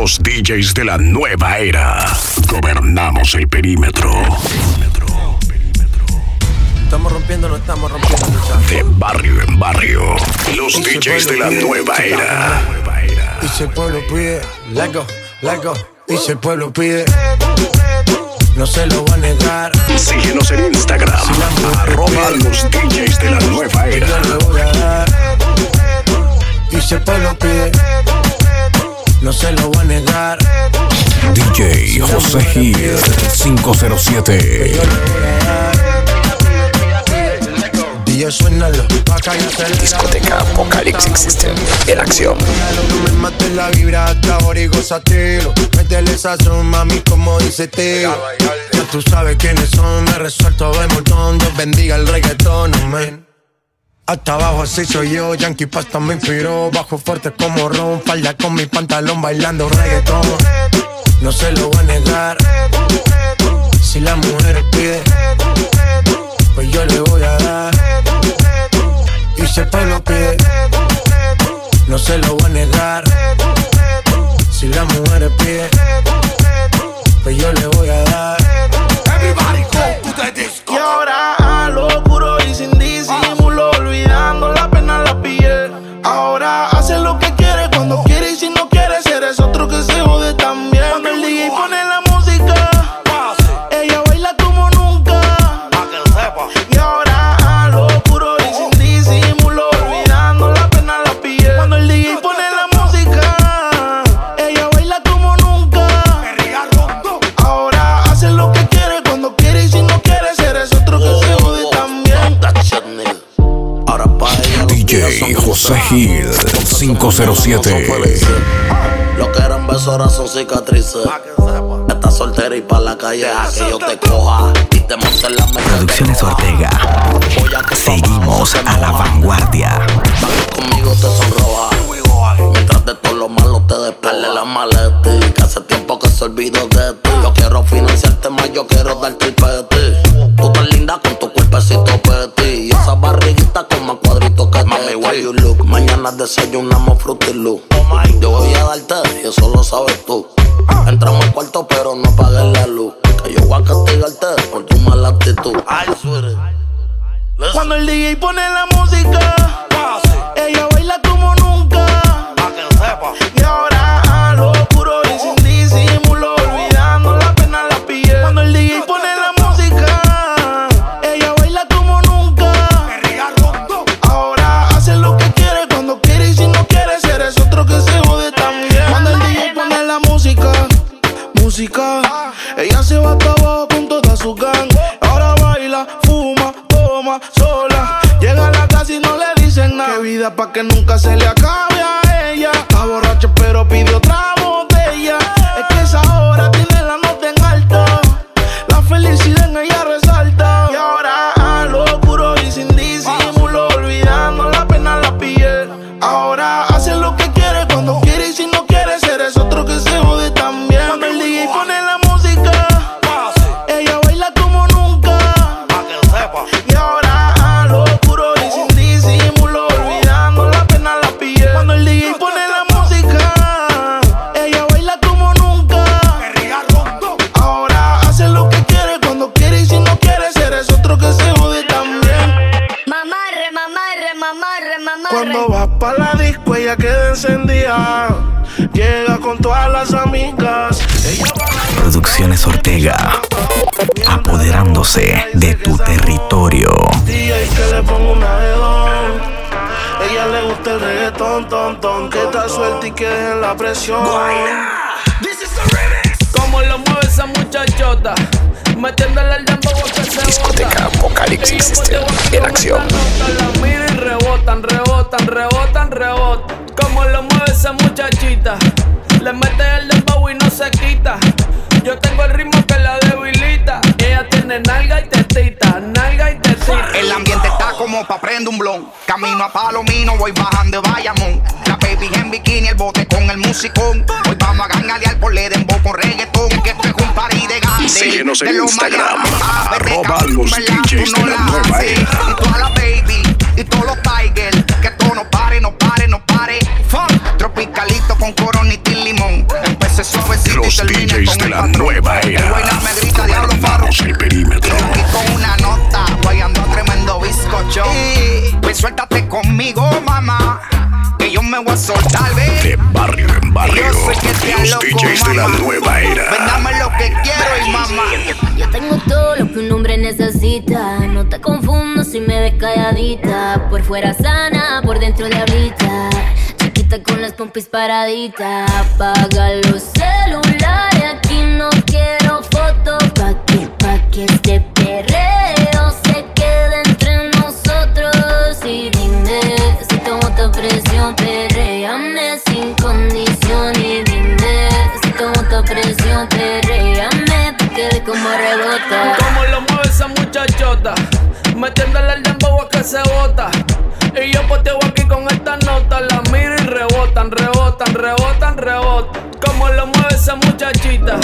Los DJs de la nueva era. Gobernamos el perímetro. Estamos rompiendo, no estamos rompiendo, De barrio en barrio. Los DJs de la nueva era. Y si el pueblo pide, let go, let go. Y si el pueblo pide, no se lo va a negar. Síguenos en Instagram. Arroba los DJs de la nueva era. Y si el pueblo pide, no se lo va a negar. DJ José Gil 507. Discoteca Apocalipsis System en acción. No me mates la vibra hasta ahora y gozatelo. Métele sazón, mami, como dice Teo. Ya tú sabes quiénes son, me resuelto de montón. Dios bendiga el reggaetón, amén. Hasta abajo así soy yo, Yankee Pasta me inspiró. Bajo fuerte como Ron, falda con mi pantalón bailando reggaetón. No se lo voy a negar. Si la mujer pide Pues yo le voy a dar. Y si el pueblo pide No se lo voy a negar. Si la mujer pide Pues yo le voy a dar 507. felices. Lo que eran besos ahora son cicatrices. Estás soltera y pa' la calle deja que yo te coja y te monte en la mesa. Producciones Ortega. A Seguimos a la vanguardia. Conmigo te sonroja. Mientras de todo lo malo te despegue la maleta. Que hace tiempo que se olvidó de ti. Yo quiero financiarte más, yo quiero darte el peti. Tú tan linda con tu cuerpecito petit. Y esa barriguita con más cuadritos que Mami, why you look? Mañana desayunamos que nunca se le y que dejen la presión. Como lo mueve esa muchachota, metiéndole el dembow que se Discoteca. Apocalipsis System en acción. La miro y rebotan, rebotan, rebotan, rebotan. Como lo mueve esa muchachita, le mete el dembow y no se quita. Yo tengo el ritmo que la debilita. Ella tiene nalga y tetita, nalga y tetita. El ambiente está como pa' prender un blon. Camino a Palomino, voy bajando de Bayamón. La baby en bikini, el bote con el musicón. Hoy vamos a gangalear por le dembow con reggaetón. Que esto es un party de gante. Síguenos en Instagram, arroba los DJs de la nueva era. Y toda la baby, y todos los tigers. Que todo no pare, no pare, no pare. Funk, tropicalito con coronita y limón. Empecé suavecito y terminé con de la nueva era. El el perímetro. Y con una pues suéltate conmigo, mamá. Que yo me voy a soltar, baby. De barrio en barrio. Yo soy que te Los loco, DJs de la nueva era. Pues Vendame lo que quiero y mamá. Yo tengo todo lo que un hombre necesita. No te confundo si me ves calladita. Por fuera sana, por dentro diablita. Chiquita con las pompis paraditas. Apaga los celulares. Aquí no quiero fotos. Pa' que, pa' que este perreo sin condición y dime si con mucha presión te reíame porque como rebota. Como lo mueve esa muchachota, metiéndole el dembow a que se bota. Y yo poteo aquí con esta nota, la miro y rebotan, rebotan, rebotan, rebotan. Como lo mueve esa muchachita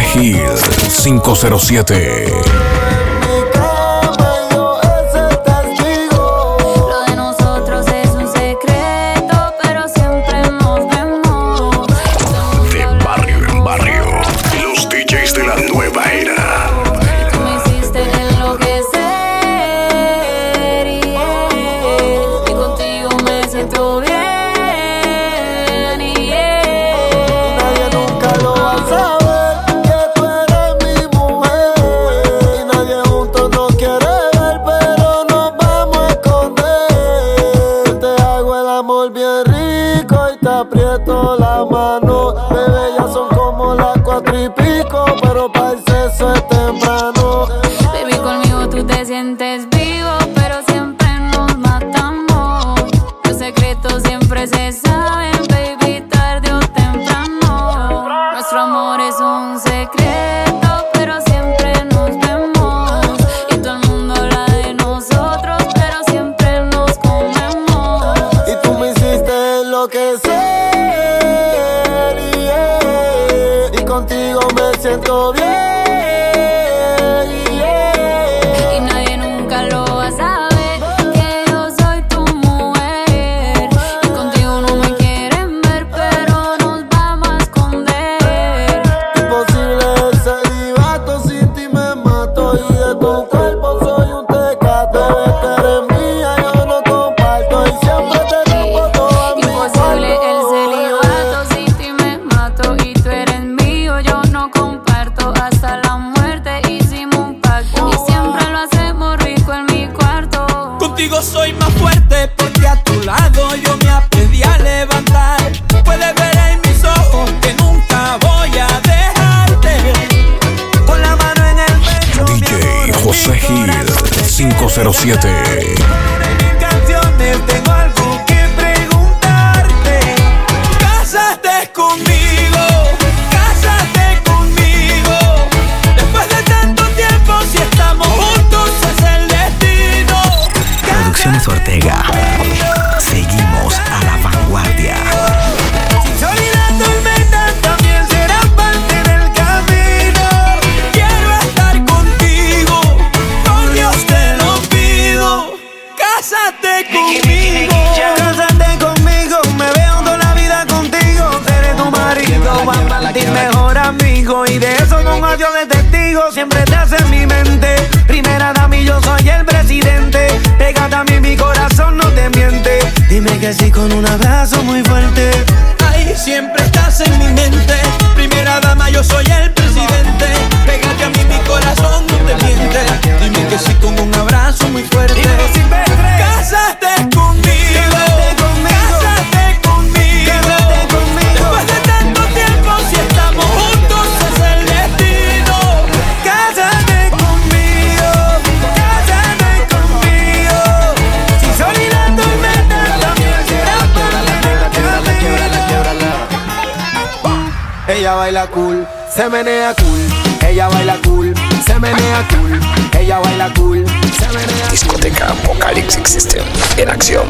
507. proceso es temprano. Baby, conmigo tú te sientes 7 se menea cool, ella baila cool, se menea cool, ella baila cool, se menea cool. Discoteca Vocalix System en acción.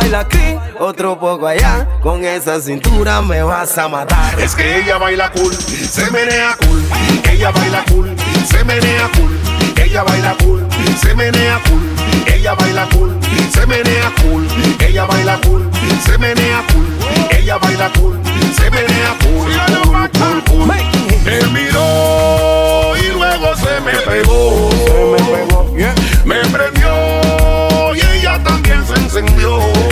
Baila aquí, otro poco allá, con esa cintura me vas a matar. Es que ella baila cool, se menea cool. Ella baila cool, se menea cool. Ella baila cool, se menea cool. Ella baila cool, se menea cool. Ella baila cool, se menea cool. Ella baila cool, se menea cool. cool, cool, cool. Me miró y luego se me pegó. Me prendió y ella también se encendió.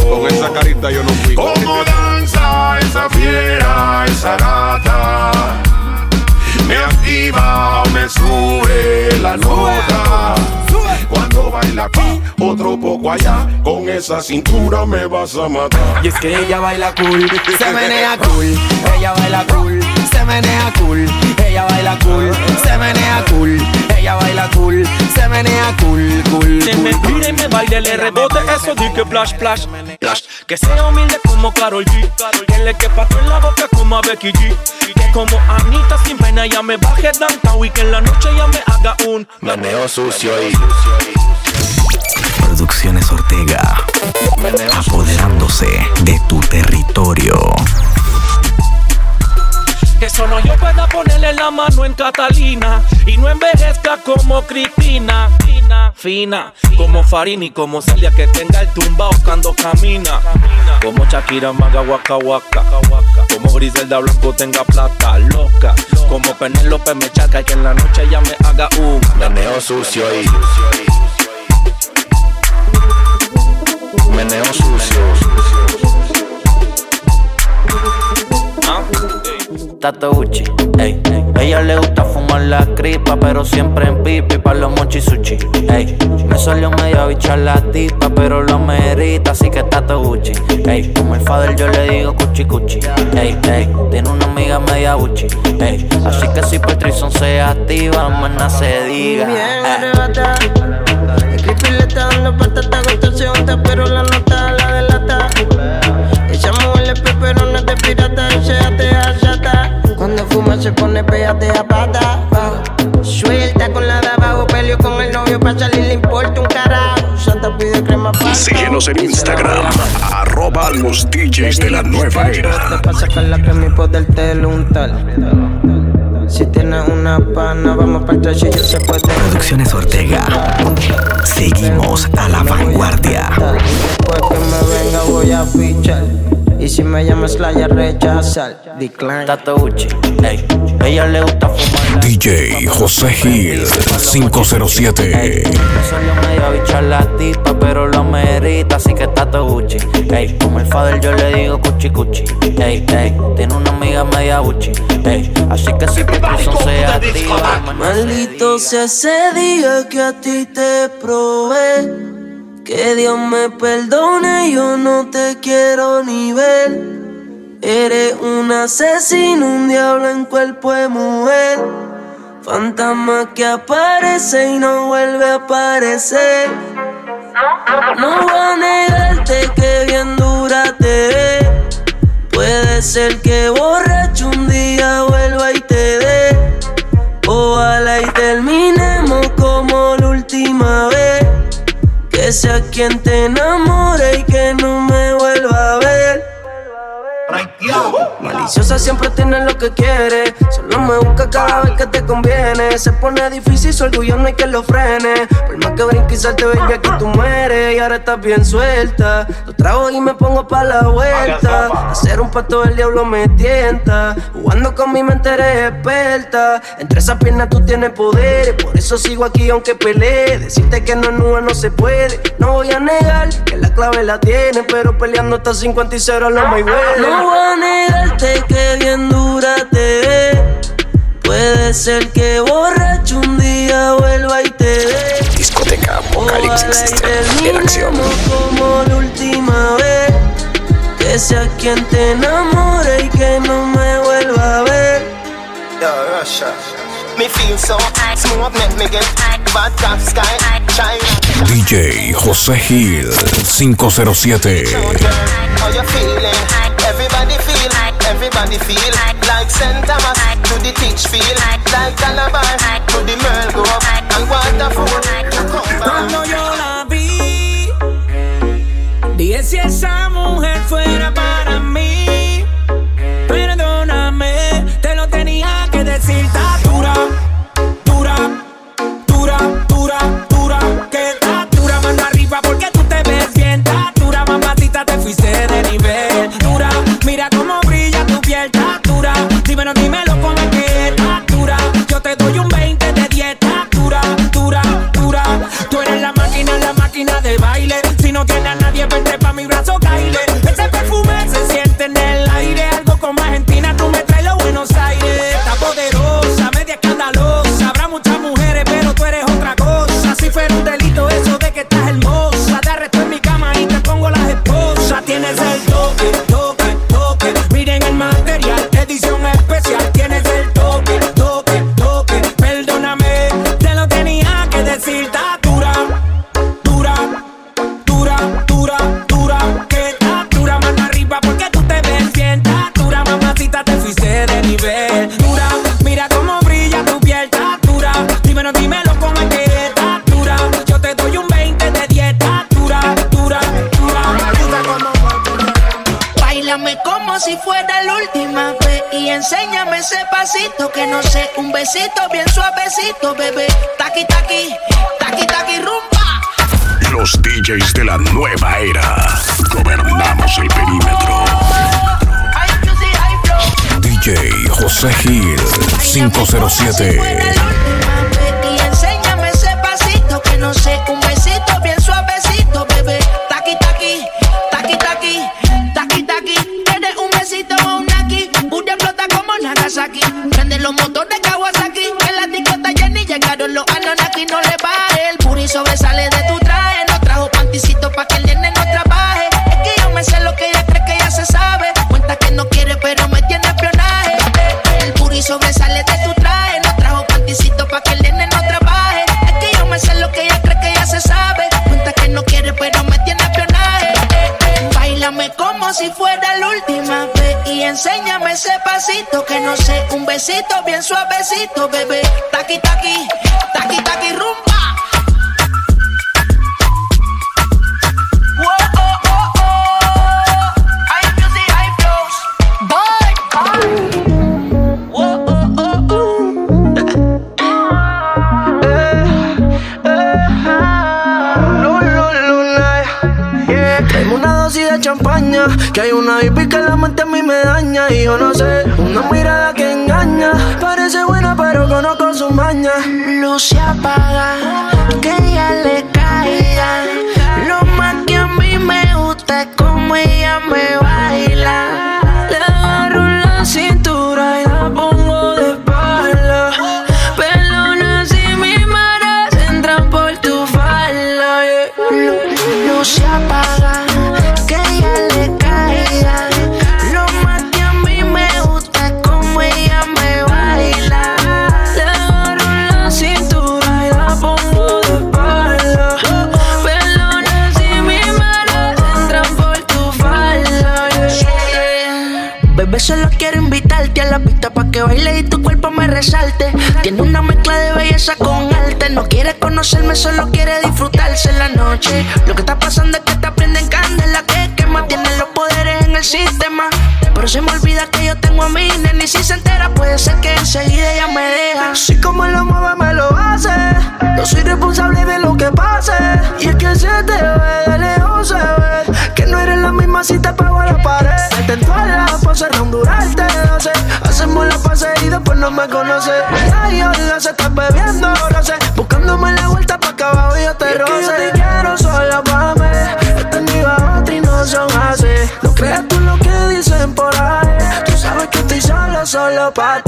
Esa carita yo no fui. Como danza esa fiera, esa gata. Me activa, me sube la nota. Cuando baila aquí, otro poco allá. Con esa cintura me vas a matar. Y es que ella baila cool, se menea cool. Ella baila cool, se menea cool. Ella baila cool, se menea cool. Ella baila cool, se menea cool, cool. Se me tira y me baile, le rebote eso di que flash, flash. Que sea humilde como Karol G. Que le quepa todo en la boca como a Becky G. Que como Anita sin pena ya me baje downtown y que en la noche ya me haga un Meneo sucio y Producciones Ortega. Apoderándose de tu territorio. Que solo yo pueda ponerle la mano en Catalina y no envejezca como Cristina. Fina, fina, como Farini, como Celia que tenga el tumbao cuando camina. Como Shakira maga waka waka. Como Griselda Blanco tenga plata loca. Como Penélope me chaca y que en la noche ya me haga un meneo sucio y meneo sucio. Tato Uchi, ey. Ella le gusta fumar la cripa, pero siempre en pipi pa' los mochi sushi, ey. Me salió medio bicha la tipa, pero lo merita, así que Tato Gucci, ey. Como el father yo le digo cuchi cuchi, ey, ey. Tiene una amiga media Uchi, ey. Así que si Patrison se activa, más nada se diga. El creepy le está dando patata, se unta, pero la nota la delata. Esa mujer le peperones de pirata fuma se pone pégate a pata. Suelta con la de abajo, peleo con el novio pa' salir, le importa un carajo. Santa pide crema pa' Síguenos en Instagram, arroba los DJs de la nueva era. Pa' sacarla que mi poder te lo untar. Si tienes una pana, vamos para el y se puede. Producciones Ortega. Seguimos a la vanguardia. Después que me venga voy a fichar. Y si me llamas la ya rechazar. Decline. Tato Uchi, ey. Ella le gusta fumar DJ José Gil 507. Me salió medio bicha la tipa, pero lo merita, así que Tato Gucci. Ey, como el father yo le digo cuchi cuchi. Ey, ey, tiene una amiga media Gucci. Ey, así que si Peterson se activa, Maldito sea ese día que a ti te probé. Que Dios me perdone, yo no te quiero ni ver. Eres un asesino, un diablo en cuerpo de mujer. Fantasma que aparece y no vuelve a aparecer. No voy a negarte que bien dura te ve. Puede ser que borracho un día Sea quien te enamore y que no me vuelva a ver. Maliciosa siempre tiene lo que quiere. Solo me busca cada vez que te conviene. Se pone difícil, su orgullo no hay que lo frene. Por más que brinque y salte, baby, aquí tú mueres. Y ahora estás bien suelta. Lo trago y me pongo pa' la vuelta. Hacer un pato del diablo me tienta. Jugando con mi mente eres experta. Entre esas piernas tú tienes poder. Por eso sigo aquí aunque pelee. Decirte que no es nube no se puede. No voy a negar que la clave la tiene. Pero peleando hasta 50 y 0 no me No voy a negarte Ay, qué bien dura te ve. Puede ser que borracho un día vuelva y te dé. Discoteca Apocalipsis en acción. Como la última vez. Que sea quien te enamore y que no me vuelva a ver. DJ José Gil 507. Everybody feel, everybody feel. Like St. Thomas to the teach feel like Calabar to the Merle go up. And waterfall to come Cuando yo la vi, dije si esa mujer fuera para 7 pegadito, bebé. Taqui, taqui, taqui, taqui, rumba. champaña Que hay una hippie que la mente a mí me daña Y yo no sé, una mirada que otro con su maña. Luz apaga, que ella le caiga. Lo más que a mí me gusta es como ella me baila. Le agarro la cintura y la pongo de espalda. Pelona si mis manos entran por tu falda. Yeah. Apaga. que y tu cuerpo me resalte. Tiene una mezcla de belleza con arte. No quiere conocerme, solo quiere disfrutarse la noche. Lo que está pasando es que te prenden candela. Que quema, tiene los poderes en el sistema. Pero se me olvida que yo tengo a mi nene y si se entera puede ser que enseguida ella me deja. Si como lo mueve me lo hace, no soy responsable de lo que pase. Y es que se te ve de lejos se ve que no eres la misma si te pego a la pared. Intento a la pose, rondurarte, no sé. Hacemos la pase y después no me conoces. Ay, hola, se estás bebiendo, no sé. Buscándome la vuelta para acá abajo yo te roce. pa'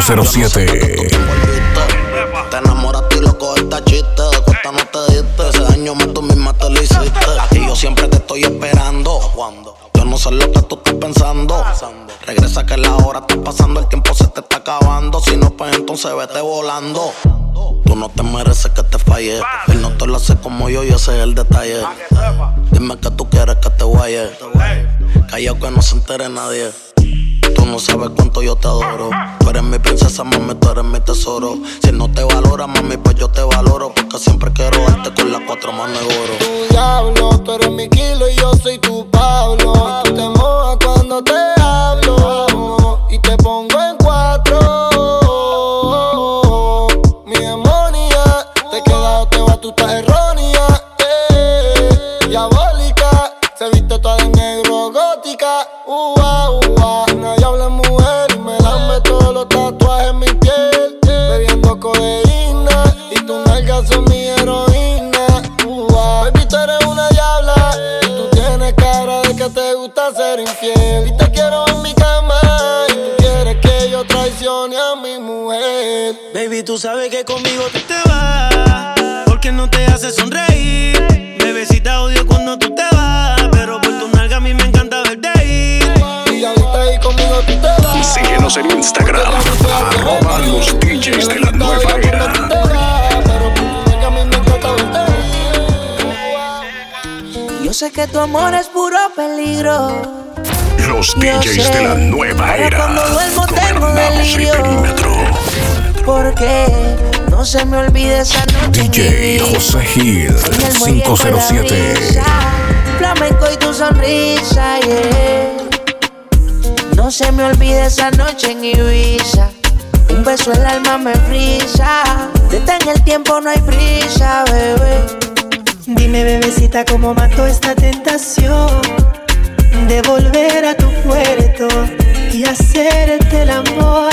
507. Te enamoraste y loco esta chiste. Cuesta no te diste. Ese daño más tú misma te lo hiciste. Aquí yo siempre te estoy esperando. Yo no sé lo que tú estás pensando. Regresa que la hora está pasando. El tiempo se te está acabando. Si no, pues entonces vete volando. Tú no te mereces que te falle. Él no te lo hace como yo y ese es el detalle. Dime que tú quieres que te guaye. Callao que no se entere nadie. Tú no sabes cuánto yo te adoro. Tú eres mi princesa, mami, tú eres mi tesoro. Si no te valora, mami, pues yo te valoro. Porque siempre quiero darte con las cuatro manos de oro. Tu diablo, tú eres mi kilo y yo soy tu Pablo. Tú te mojas cuando te hablo. Y te pongo en cuatro. Mi demonia, tú sabes que conmigo tú te vas. Porque no te hace sonreír. Bebecita odio cuando tú te vas. Pero por tu nalga a mí me encanta verte ir. Y ahorita ahí conmigo tú te vas. Síguenos en Instagram, arroba los DJs de la nueva era. Yo sé que tu amor es puro peligro. Los DJs sé, de la nueva era. cuando duermo tengo delirio. Porque no se me olvide esa noche. en DJ Ibiza, José Gil en el muelle con la 507. brisa, Flamenco y tu sonrisa, yeah. No se me olvide esa noche en Ibiza. Un beso el alma me frisa. Detén el tiempo, no hay prisa, bebé. Dime, bebecita, cómo mató esta tentación de volver a tu puerto y hacerte el amor.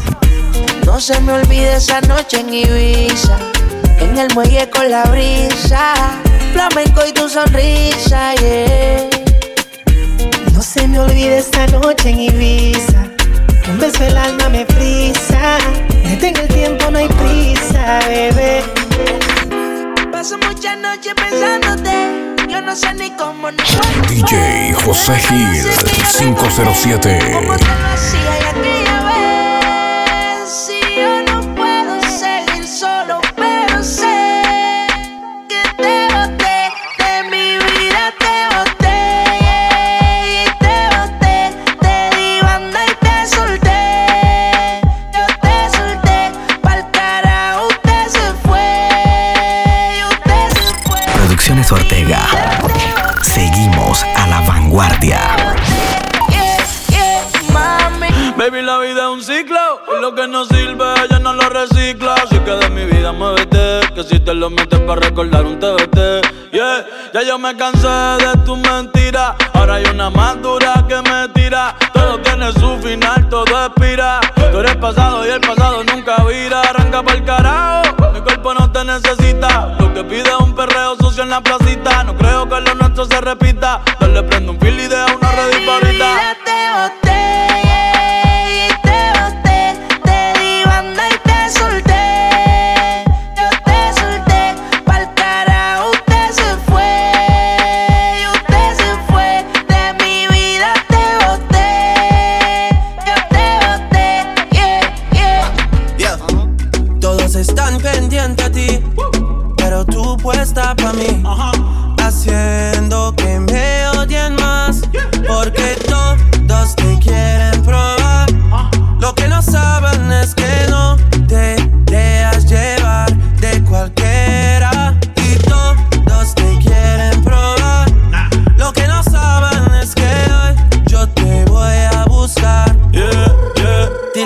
No se me olvide esa noche en Ibiza. En el muelle con la brisa. Flamenco y tu sonrisa, yeah. No se me olvide esta noche en Ibiza. Un beso el alma me frisa. Detén el tiempo, no hay prisa, bebé. Paso muchas noches pensándote. Yo no sé ni cómo cuándo. DJ José Gil 507. ¿Cómo te lo hacía y aquella vez? Si vanguardia. Baby, la vida es un ciclo lo que no sirve ella no lo recicla. Así que de mi vida muévete, que si te lo metes para recordar un TBT. Yeah, ya yo me cansé de tus mentiras. Ahora hay una más dura que me tira. Todo tiene su final, todo expira. Tú eres pasado y el pasado nunca vira. Arranca para el carajo, no te necesita. Lo que pide es un perreo sucio en la placita. No creo que lo nuestro se repita. Dale, prendo un fil y deja una red ahorita.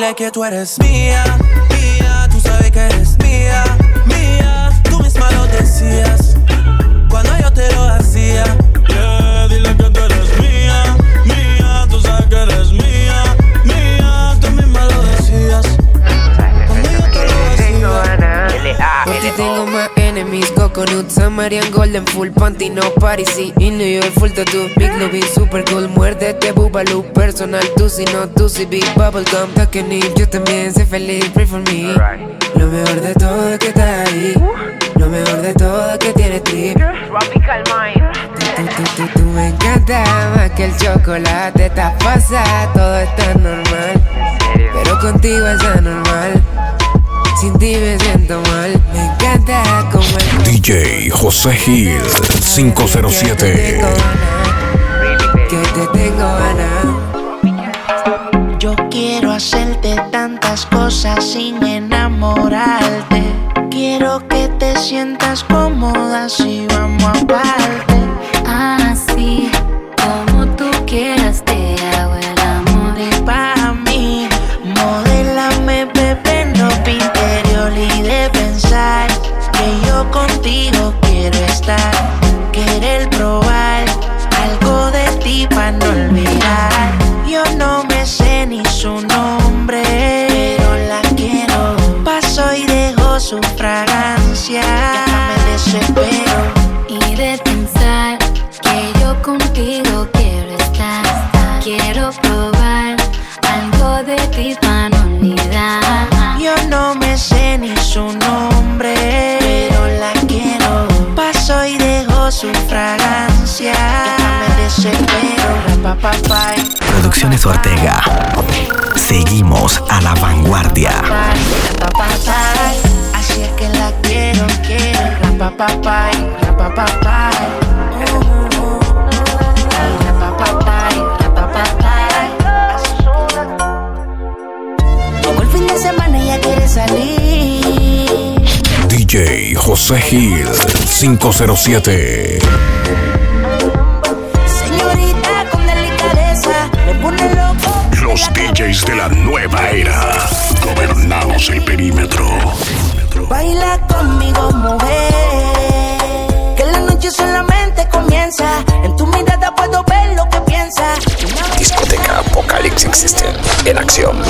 لك يا تورس بيا بيا Golden full panty, no party, Y New York full tattoo, big no super cool Muérdete, este bubaloo, personal, tú si no, tú si big bubblegum Talking if yo también, sé feliz, pray for me. Lo mejor de todo es que estás ahí. Lo mejor de todo es que tienes trip. Tú, me encantas más que el chocolate, estás pasada, todo está normal. Pero contigo es anormal, sin ti me siento mal. DJ José Gil 507. Yo quiero hacerte tantas cosas sin enamorarte. Quiero que te sientas cómoda si vamos aparte Rapapapai, rapapapai. El fin de semana ya quiere salir. DJ José Gil 507. Señorita con delicadeza, me pone. Los DJs de la nueva era. Gobernamos el perímetro. existen en acción.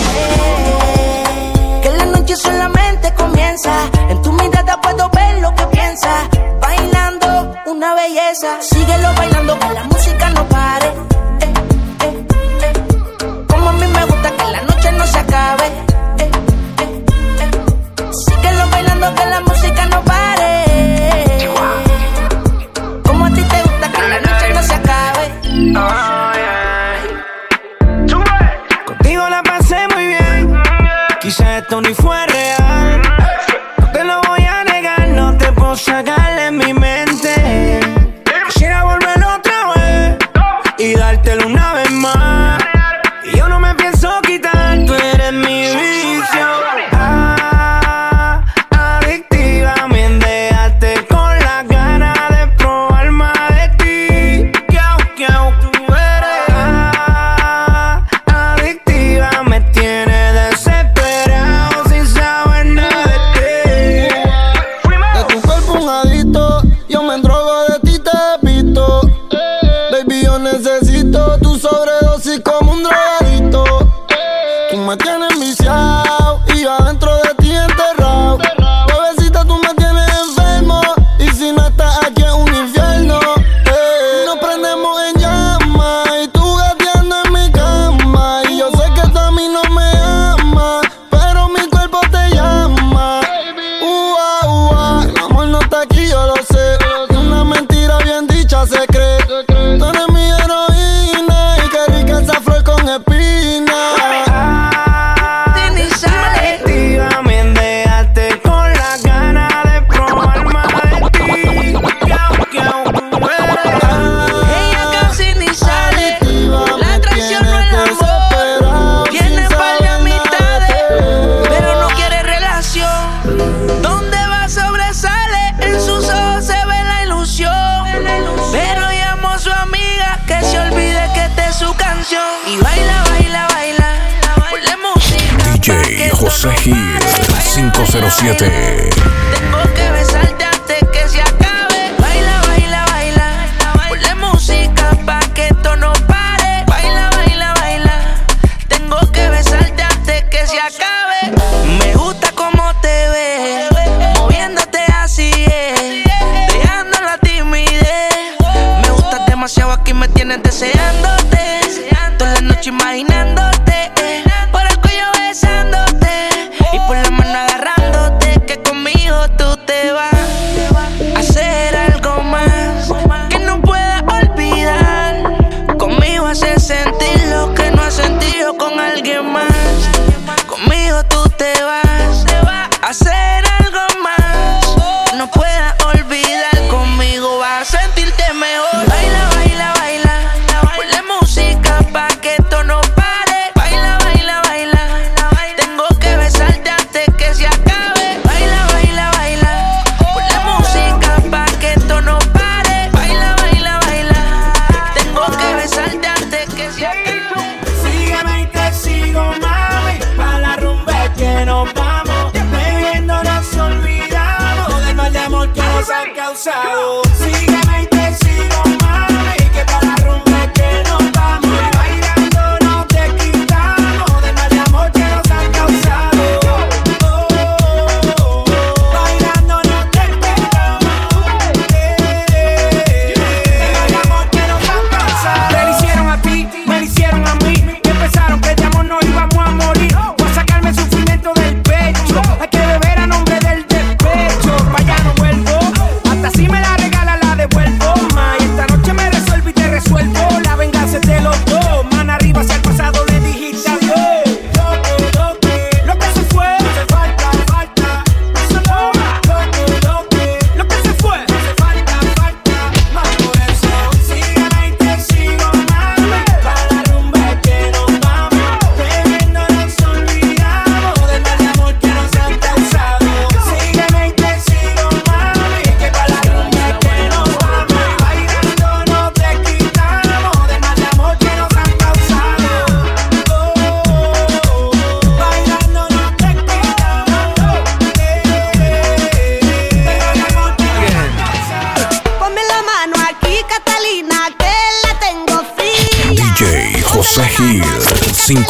7 mejor. Baila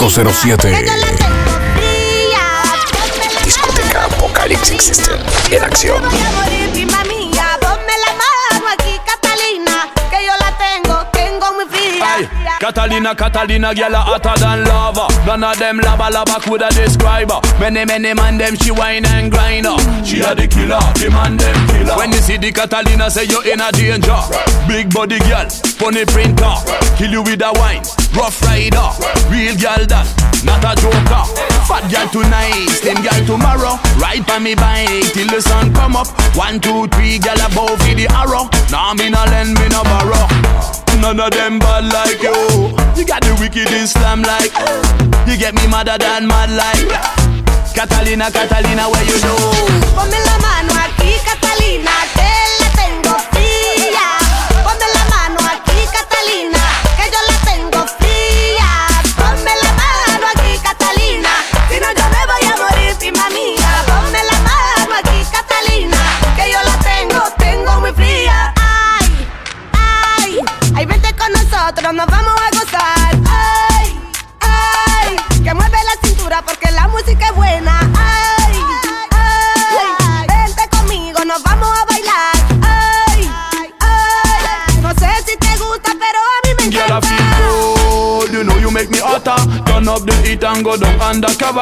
507. Discoteca Apocalipsis Existen en acción. Catalina, Catalina, gyal hotter than lava. None of them lava lava coulda describe her. Many many man them she wine and grind her. She a the killer, the man them killer. When you see the Catalina, say you in a danger. Big body girl, funny printer, kill you with a wine. Rough rider, real gal that, not a joker. Fat gal tonight, slim gal tomorrow. Ride by me bike till the sun come up. One, two, three, gal above for the arrow. Nah, me no lend, me no borrow. None of them bad like you. You got the wicked Islam like. You get me madder than mad like. Catalina, Catalina, where you know? Pamela Manuel, Catalina.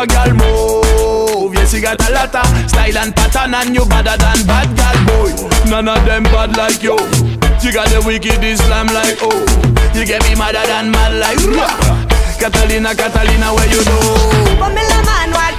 your girl move. Yes, you got a lot of style and pattern, and you better than bad girl boy. None of them bad like you. You got the wicked Islam like oh. You get me madder than mad like. Catalina, Catalina, where you know? Pamela Manuel.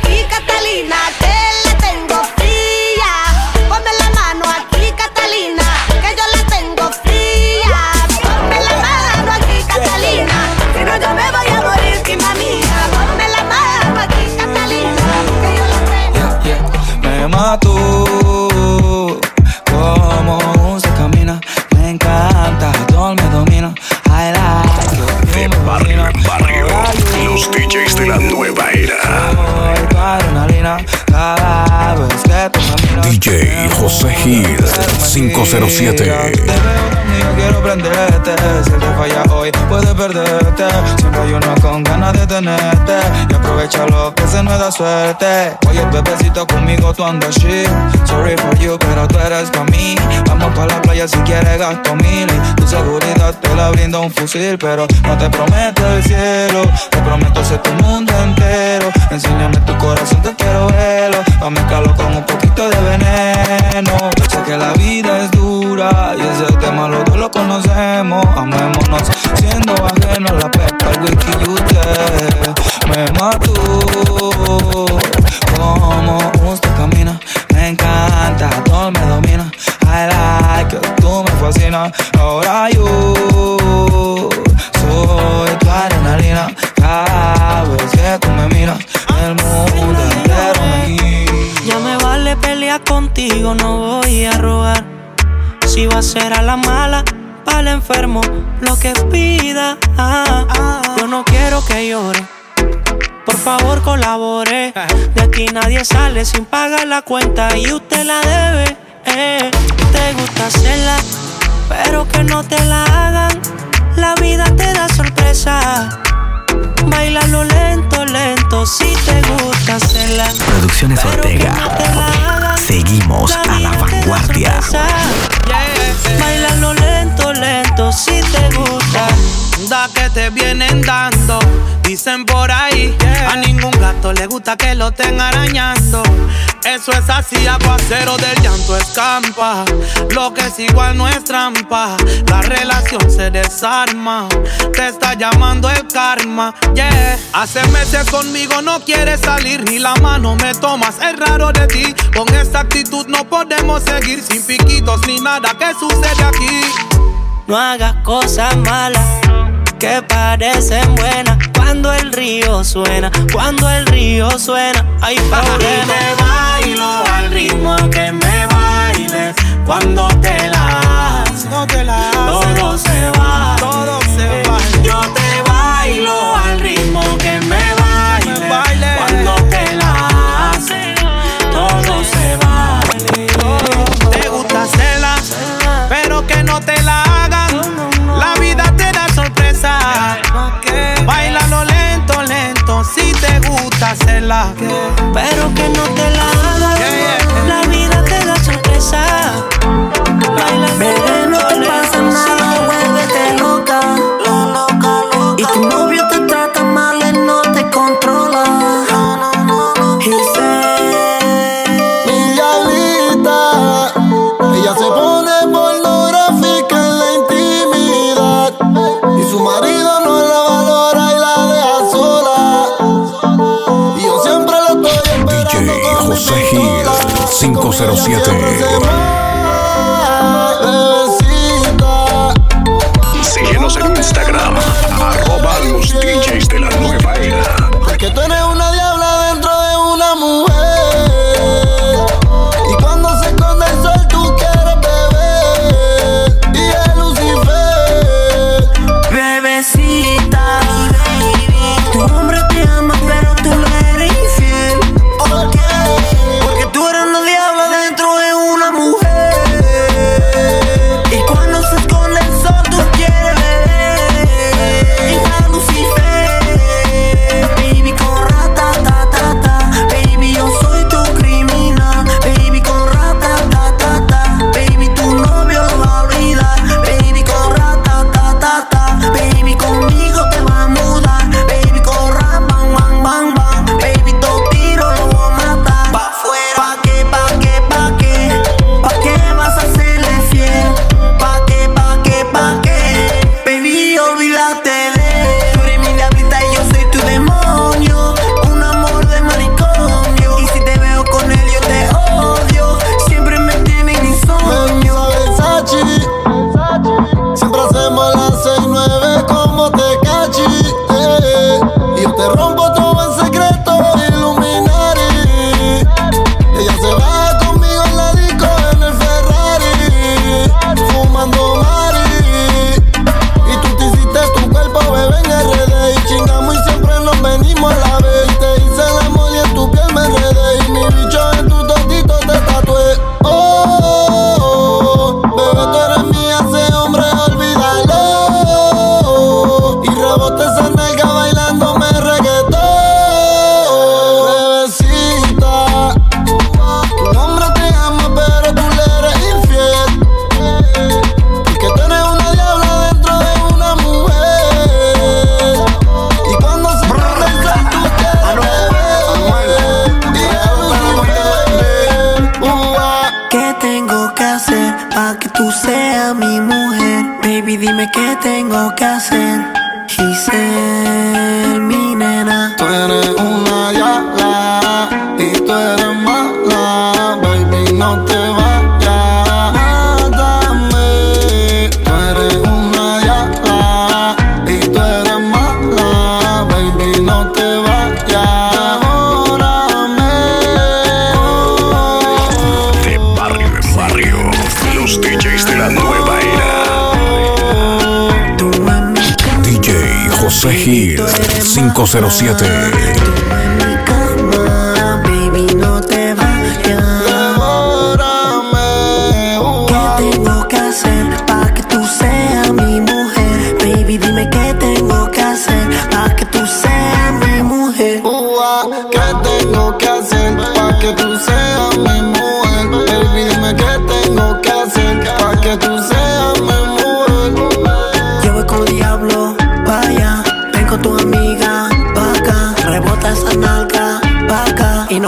507. Yo quiero prenderte, si te falla hoy puedes perderte. Siempre hay uno con ganas de tenerte y aprovecha lo que se nos da suerte. Oye, bebecito conmigo tú andas shit. Sorry for you, pero tú eres pa' mí. Vamos pa' la playa si quieres gasto mil y tu seguridad te la brinda un fusil, pero no te prometo el cielo. Te prometo ser tu mundo entero. Enséñame tu corazón, te quiero verlo. Pa' mezclarlo con un poquito de veneno. Sé que la vida es dura y ese tema los dos lo conocemos. Amémonos siendo ajenos la pepa, el whisky me mató. Como usted camina, me encanta, todo me domina. I like it, tú me fascinas. Ahora yo soy tu adrenalina. Cada vez que tú me miras, el mundo entero me gira. Ya me vale pelear contigo, no voy a rogar. Si va a ser a la mala, para el enfermo, lo que pida. Ah, ah. Yo no quiero que llore. Por favor colabore. De aquí nadie sale sin pagar la cuenta y usted la debe. Eh. Te gusta hacerla, pero que no te la hagan. La vida te da sorpresa. Bailalo lento, lento, si te gusta hacerla. Producciones Ortega. Seguimos a la vanguardia. Que te vienen dando, dicen por ahí. A ningún gato le gusta que lo estén arañando. Eso es así, aguacero del llanto escampa. Lo que es igual no es trampa. La relación se desarma. Te está llamando el karma, yeah. Hace meses conmigo no quieres salir, ni la mano me tomas. Es raro de ti. Con esta actitud no podemos seguir sin piquitos ni nada que sucede aquí. No hagas cosas malas que parecen buenas cuando el río suena, cuando el río suena, hay problemas. te bailo al ritmo que me bailes cuando te la haces. todo se va, todo se va. Yo te bailo Pero que no te la. 707. 507.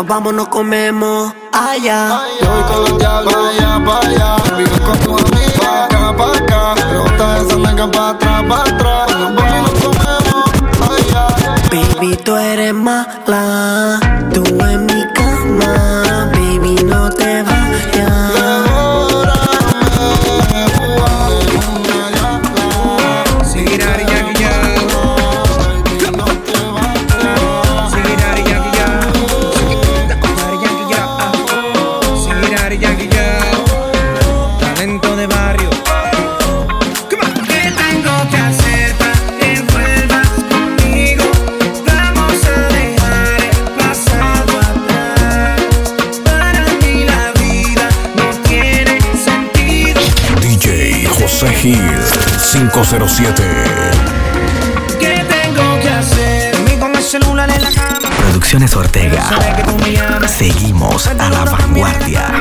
nos vamos, nos comemos allá. Yo voy con los diablos allá allá. Con tu amiga, pa' acá, pa' acá. Rota esa nalga pa' atrás, pa' atrás. Nos vamos, nos comemos allá. Baby, tú eres mala. Tú en mi cama. Baby, no te vayas. Producciones Ortega. Seguimos a la vanguardia.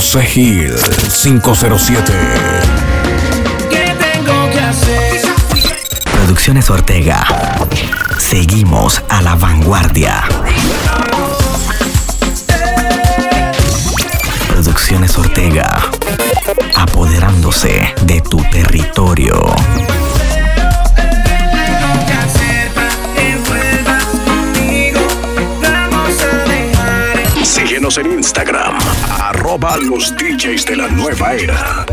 José Gil 507. ¿Qué tengo que hacer? Producciones Ortega. Seguimos a la vanguardia. Producciones Ortega. Apoderándose de tu territorio. En Instagram, arroba los DJs de la nueva era.